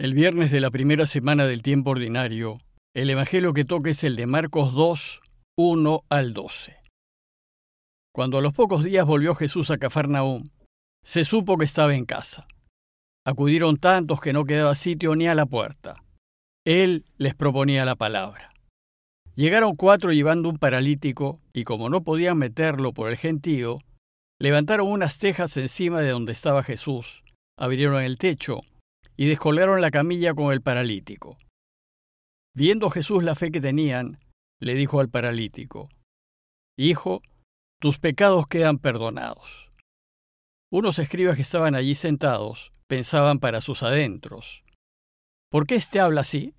El viernes de la primera semana del tiempo ordinario, el Evangelio que toca es el de Marcos 2, 1 al 12. Cuando a los pocos días volvió Jesús a Cafarnaúm, se supo que estaba en casa. Acudieron tantos que no quedaba sitio ni a la puerta. Él les proponía la palabra. Llegaron cuatro llevando un paralítico, y como no podían meterlo por el gentío, levantaron unas tejas encima de donde estaba Jesús, abrieron el techo y descolgaron la camilla con el paralítico. Viendo Jesús la fe que tenían, le dijo al paralítico, Hijo, tus pecados quedan perdonados. Unos escribas que estaban allí sentados pensaban para sus adentros, ¿por qué éste habla así?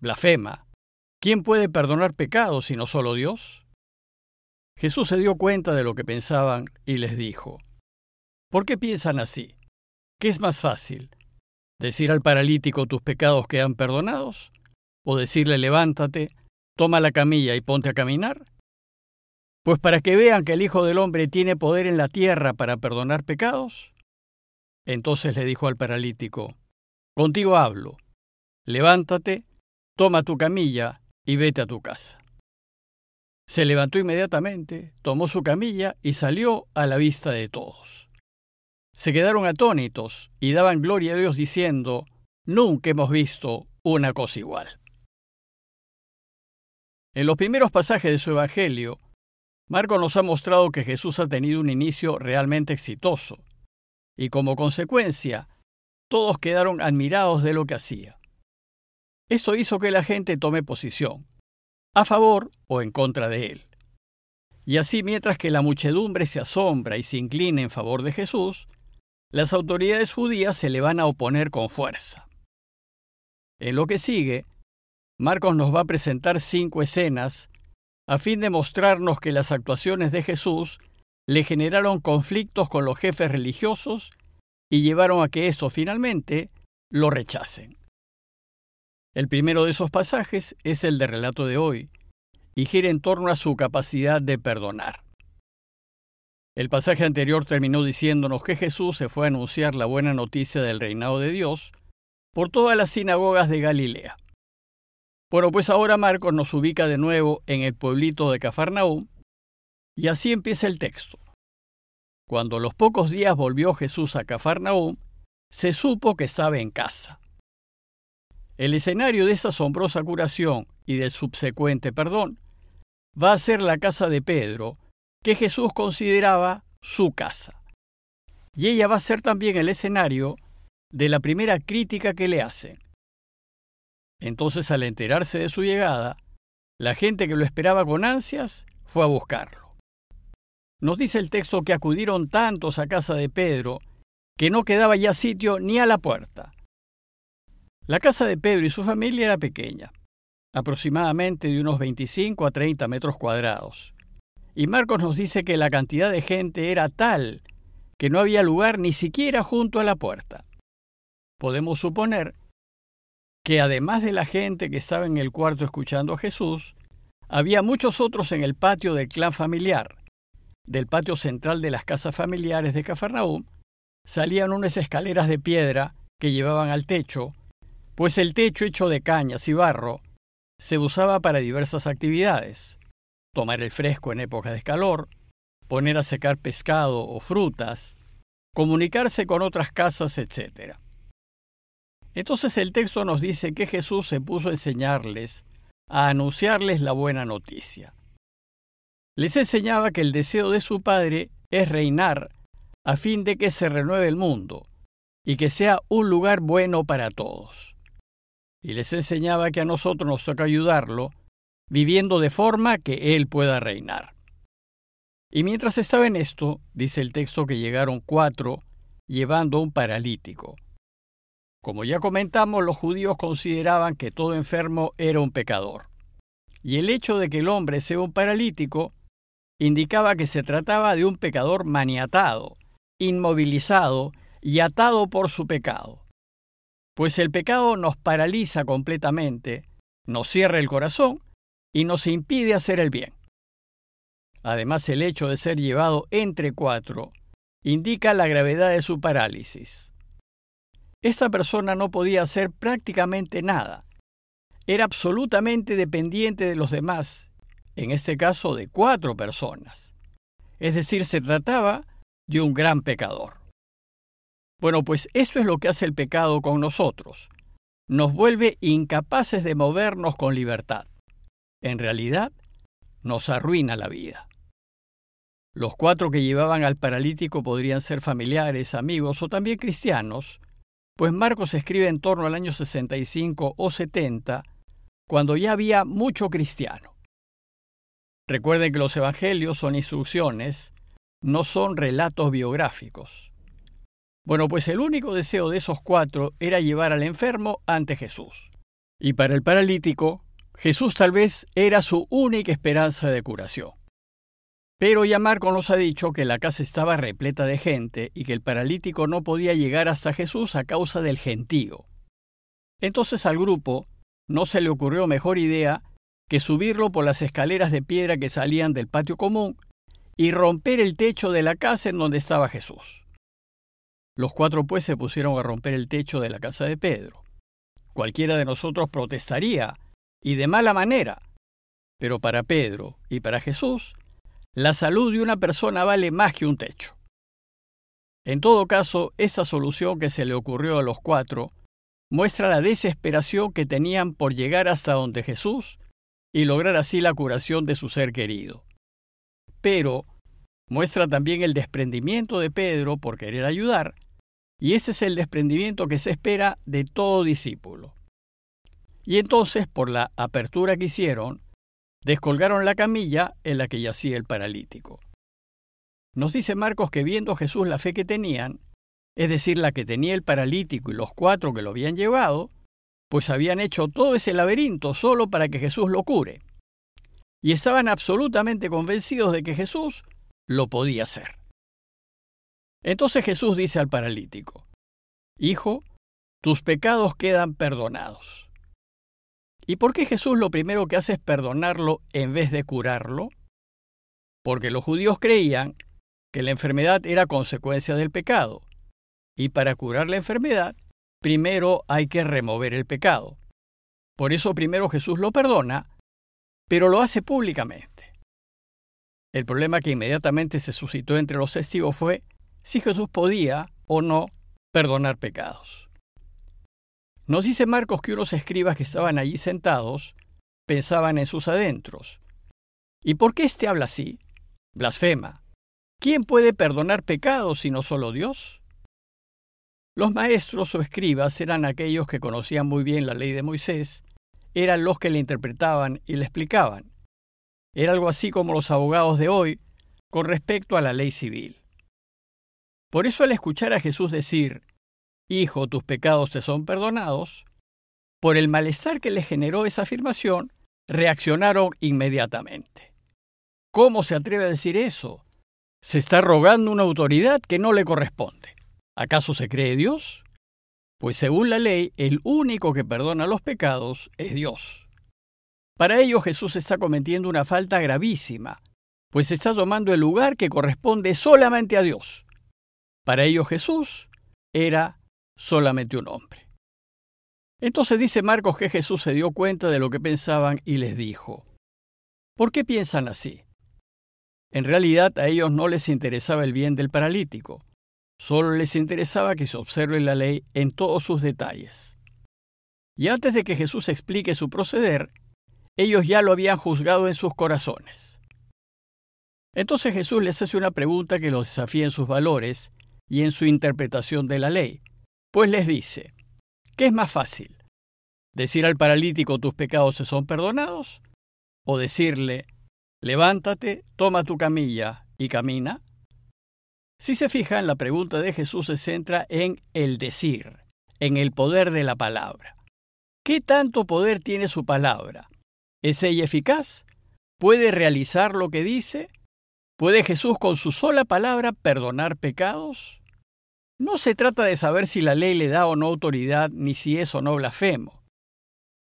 Blasfema. ¿Quién puede perdonar pecados sino solo Dios? Jesús se dio cuenta de lo que pensaban y les dijo, ¿por qué piensan así? ¿Qué es más fácil? ¿Decir al paralítico tus pecados quedan perdonados? ¿O decirle levántate, toma la camilla y ponte a caminar? Pues para que vean que el Hijo del Hombre tiene poder en la tierra para perdonar pecados. Entonces le dijo al paralítico, Contigo hablo, levántate, toma tu camilla y vete a tu casa. Se levantó inmediatamente, tomó su camilla y salió a la vista de todos se quedaron atónitos y daban gloria a Dios diciendo, Nunca hemos visto una cosa igual. En los primeros pasajes de su Evangelio, Marco nos ha mostrado que Jesús ha tenido un inicio realmente exitoso, y como consecuencia, todos quedaron admirados de lo que hacía. Esto hizo que la gente tome posición, a favor o en contra de él. Y así mientras que la muchedumbre se asombra y se inclina en favor de Jesús, las autoridades judías se le van a oponer con fuerza. En lo que sigue, Marcos nos va a presentar cinco escenas a fin de mostrarnos que las actuaciones de Jesús le generaron conflictos con los jefes religiosos y llevaron a que estos finalmente lo rechacen. El primero de esos pasajes es el de relato de hoy, y gira en torno a su capacidad de perdonar. El pasaje anterior terminó diciéndonos que Jesús se fue a anunciar la buena noticia del reinado de Dios por todas las sinagogas de Galilea. Bueno, pues ahora Marcos nos ubica de nuevo en el pueblito de Cafarnaúm, y así empieza el texto. Cuando los pocos días volvió Jesús a Cafarnaúm, se supo que estaba en casa. El escenario de esa asombrosa curación y del subsecuente perdón va a ser la casa de Pedro, que Jesús consideraba su casa. Y ella va a ser también el escenario de la primera crítica que le hacen. Entonces, al enterarse de su llegada, la gente que lo esperaba con ansias fue a buscarlo. Nos dice el texto que acudieron tantos a casa de Pedro que no quedaba ya sitio ni a la puerta. La casa de Pedro y su familia era pequeña, aproximadamente de unos 25 a 30 metros cuadrados, y Marcos nos dice que la cantidad de gente era tal que no había lugar ni siquiera junto a la puerta. Podemos suponer que además de la gente que estaba en el cuarto escuchando a Jesús, había muchos otros en el patio del clan familiar. Del patio central de las casas familiares de Cafarnaúm salían unas escaleras de piedra que llevaban al techo, pues el techo hecho de cañas y barro se usaba para diversas actividades tomar el fresco en épocas de calor, poner a secar pescado o frutas, comunicarse con otras casas, etc. Entonces el texto nos dice que Jesús se puso a enseñarles, a anunciarles la buena noticia. Les enseñaba que el deseo de su Padre es reinar a fin de que se renueve el mundo y que sea un lugar bueno para todos. Y les enseñaba que a nosotros nos toca ayudarlo viviendo de forma que Él pueda reinar. Y mientras estaba en esto, dice el texto que llegaron cuatro llevando un paralítico. Como ya comentamos, los judíos consideraban que todo enfermo era un pecador. Y el hecho de que el hombre sea un paralítico indicaba que se trataba de un pecador maniatado, inmovilizado y atado por su pecado. Pues el pecado nos paraliza completamente, nos cierra el corazón y nos impide hacer el bien. Además, el hecho de ser llevado entre cuatro indica la gravedad de su parálisis. esta persona no podía hacer prácticamente nada. Era absolutamente dependiente de los demás, en este caso de cuatro personas. Es decir, se trataba de un gran pecador. Bueno, pues esto es lo que hace el pecado con nosotros. Nos vuelve incapaces de movernos con libertad. En realidad, nos arruina la vida. Los cuatro que llevaban al paralítico podrían ser familiares, amigos o también cristianos, pues Marcos escribe en torno al año 65 o 70, cuando ya había mucho cristiano. Recuerden que los evangelios son instrucciones, no son relatos biográficos. Bueno, pues el único deseo de esos cuatro era llevar al enfermo ante Jesús. Y para el paralítico, Jesús tal vez era su única esperanza de curación. Pero ya Marco nos ha dicho que la casa estaba repleta de gente y que el paralítico no podía llegar hasta Jesús a causa del gentío. Entonces al grupo no se le ocurrió mejor idea que subirlo por las escaleras de piedra que salían del patio común y romper el techo de la casa en donde estaba Jesús. Los cuatro pues se pusieron a romper el techo de la casa de Pedro. Cualquiera de nosotros protestaría, y de mala manera, pero para Pedro y para Jesús la salud de una persona vale más que un techo. En todo caso, esta solución que se le ocurrió a los cuatro muestra la desesperación que tenían por llegar hasta donde Jesús y lograr así la curación de su ser querido. Pero muestra también el desprendimiento de Pedro por querer ayudar, y ese es el desprendimiento que se espera de todo discípulo. Y entonces, por la apertura que hicieron, descolgaron la camilla en la que yacía el paralítico. Nos dice Marcos que viendo Jesús la fe que tenían, es decir, la que tenía el paralítico y los cuatro que lo habían llevado, pues habían hecho todo ese laberinto solo para que Jesús lo cure. Y estaban absolutamente convencidos de que Jesús lo podía hacer. Entonces Jesús dice al paralítico, Hijo, tus pecados quedan perdonados. ¿Y por qué Jesús lo primero que hace es perdonarlo en vez de curarlo? Porque los judíos creían que la enfermedad era consecuencia del pecado, y para curar la enfermedad, primero hay que remover el pecado. Por eso primero Jesús lo perdona, pero lo hace públicamente. El problema que inmediatamente se suscitó entre los testigos fue si Jesús podía o no perdonar pecados. Nos dice Marcos que unos escribas que estaban allí sentados pensaban en sus adentros. ¿Y por qué éste habla así? Blasfema. ¿Quién puede perdonar pecados sino solo Dios? Los maestros o escribas eran aquellos que conocían muy bien la ley de Moisés, eran los que le interpretaban y le explicaban. Era algo así como los abogados de hoy con respecto a la ley civil. Por eso al escuchar a Jesús decir, Hijo, tus pecados te son perdonados, por el malestar que le generó esa afirmación, reaccionaron inmediatamente. ¿Cómo se atreve a decir eso? Se está rogando una autoridad que no le corresponde. ¿Acaso se cree Dios? Pues según la ley, el único que perdona los pecados es Dios. Para ello Jesús está cometiendo una falta gravísima, pues está tomando el lugar que corresponde solamente a Dios. Para ello Jesús era solamente un hombre. Entonces dice Marcos que Jesús se dio cuenta de lo que pensaban y les dijo, ¿por qué piensan así? En realidad a ellos no les interesaba el bien del paralítico, solo les interesaba que se observe la ley en todos sus detalles. Y antes de que Jesús explique su proceder, ellos ya lo habían juzgado en sus corazones. Entonces Jesús les hace una pregunta que los desafía en sus valores y en su interpretación de la ley. Pues les dice, ¿qué es más fácil? ¿Decir al paralítico tus pecados se son perdonados? ¿O decirle, levántate, toma tu camilla y camina? Si se fijan, la pregunta de Jesús se centra en el decir, en el poder de la palabra. ¿Qué tanto poder tiene su palabra? ¿Es ella eficaz? ¿Puede realizar lo que dice? ¿Puede Jesús con su sola palabra perdonar pecados? No se trata de saber si la ley le da o no autoridad, ni si es o no blasfemo.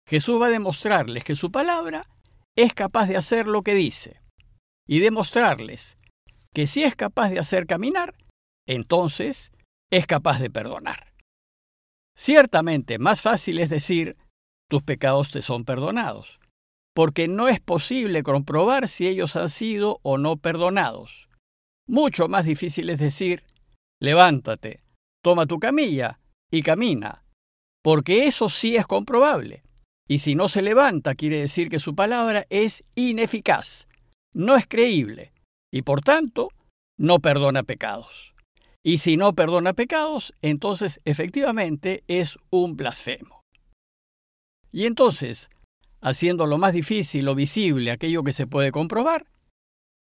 Jesús va a demostrarles que su palabra es capaz de hacer lo que dice, y demostrarles que si es capaz de hacer caminar, entonces es capaz de perdonar. Ciertamente, más fácil es decir, tus pecados te son perdonados, porque no es posible comprobar si ellos han sido o no perdonados. Mucho más difícil es decir, levántate, toma tu camilla y camina, porque eso sí es comprobable. Y si no se levanta, quiere decir que su palabra es ineficaz, no es creíble, y por tanto, no perdona pecados. Y si no perdona pecados, entonces efectivamente es un blasfemo. Y entonces, haciendo lo más difícil o visible aquello que se puede comprobar,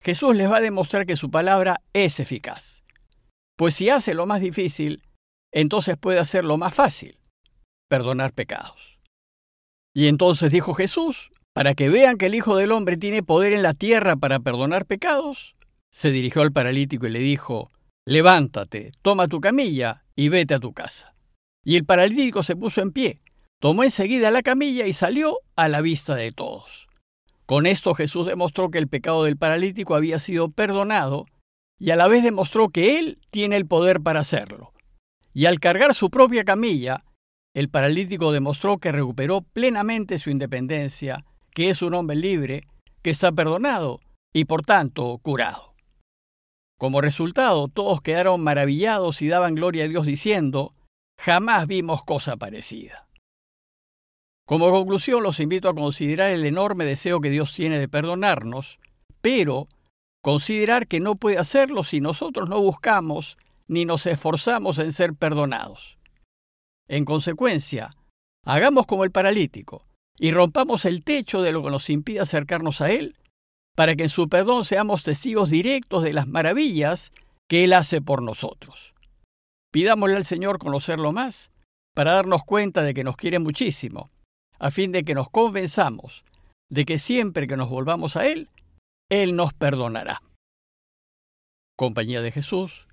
Jesús les va a demostrar que su palabra es eficaz. Pues si hace lo más difícil, entonces puede hacer lo más fácil, perdonar pecados. Y entonces dijo Jesús, para que vean que el Hijo del Hombre tiene poder en la tierra para perdonar pecados, se dirigió al paralítico y le dijo, Levántate, toma tu camilla y vete a tu casa. Y el paralítico se puso en pie, tomó enseguida la camilla y salió a la vista de todos. Con esto Jesús demostró que el pecado del paralítico había sido perdonado y a la vez demostró que Él tiene el poder para hacerlo. Y al cargar su propia camilla, el paralítico demostró que recuperó plenamente su independencia, que es un hombre libre, que está perdonado y por tanto curado. Como resultado, todos quedaron maravillados y daban gloria a Dios diciendo, jamás vimos cosa parecida. Como conclusión, los invito a considerar el enorme deseo que Dios tiene de perdonarnos, pero considerar que no puede hacerlo si nosotros no buscamos ni nos esforzamos en ser perdonados. En consecuencia, hagamos como el paralítico y rompamos el techo de lo que nos impide acercarnos a Él para que en su perdón seamos testigos directos de las maravillas que Él hace por nosotros. Pidámosle al Señor conocerlo más, para darnos cuenta de que nos quiere muchísimo, a fin de que nos convenzamos de que siempre que nos volvamos a Él, Él nos perdonará. Compañía de Jesús,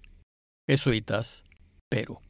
Jesuitas, Perú.